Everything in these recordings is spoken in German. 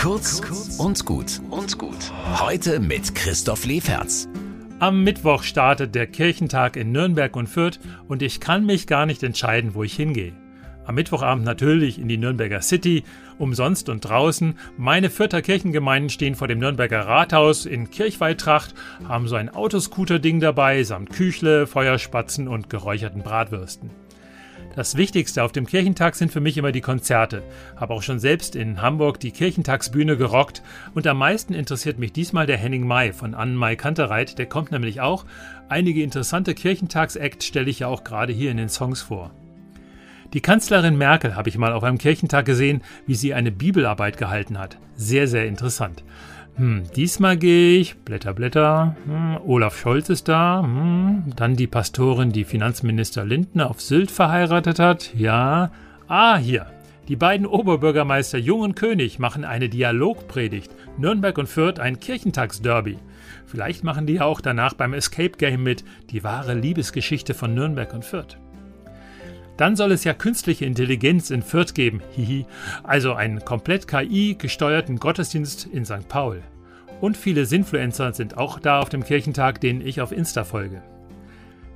Kurz und gut und gut. Heute mit Christoph Leferz. Am Mittwoch startet der Kirchentag in Nürnberg und Fürth und ich kann mich gar nicht entscheiden, wo ich hingehe. Am Mittwochabend natürlich in die Nürnberger City, umsonst und draußen. Meine Fürther Kirchengemeinden stehen vor dem Nürnberger Rathaus in Kirchweihtracht, haben so ein Autoscooter-Ding dabei, samt Küchle, Feuerspatzen und geräucherten Bratwürsten. Das Wichtigste auf dem Kirchentag sind für mich immer die Konzerte. Habe auch schon selbst in Hamburg die Kirchentagsbühne gerockt und am meisten interessiert mich diesmal der Henning May von Anne-Mai Kantereit. Der kommt nämlich auch. Einige interessante Kirchentagsacts stelle ich ja auch gerade hier in den Songs vor. Die Kanzlerin Merkel habe ich mal auf einem Kirchentag gesehen, wie sie eine Bibelarbeit gehalten hat. Sehr, sehr interessant. Hm, diesmal gehe ich, Blätter, Blätter, hm, Olaf Scholz ist da, hm, dann die Pastorin, die Finanzminister Lindner auf Sylt verheiratet hat, ja. Ah, hier. Die beiden Oberbürgermeister Jung und König machen eine Dialogpredigt. Nürnberg und Fürth ein Kirchentagsderby. Vielleicht machen die ja auch danach beim Escape Game mit, die wahre Liebesgeschichte von Nürnberg und Fürth. Dann soll es ja künstliche Intelligenz in Fürth geben, hihi, also einen komplett KI-gesteuerten Gottesdienst in St. Paul. Und viele Sinfluencer sind auch da auf dem Kirchentag, denen ich auf Insta folge.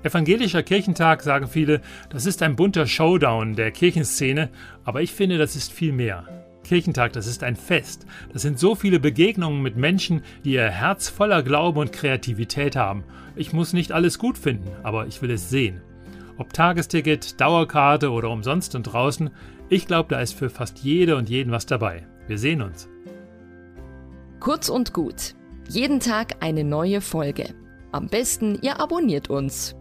Evangelischer Kirchentag, sagen viele, das ist ein bunter Showdown der Kirchenszene, aber ich finde, das ist viel mehr. Kirchentag, das ist ein Fest. Das sind so viele Begegnungen mit Menschen, die ihr Herz voller Glaube und Kreativität haben. Ich muss nicht alles gut finden, aber ich will es sehen. Ob Tagesticket, Dauerkarte oder umsonst und draußen, ich glaube, da ist für fast jede und jeden was dabei. Wir sehen uns. Kurz und gut. Jeden Tag eine neue Folge. Am besten, ihr abonniert uns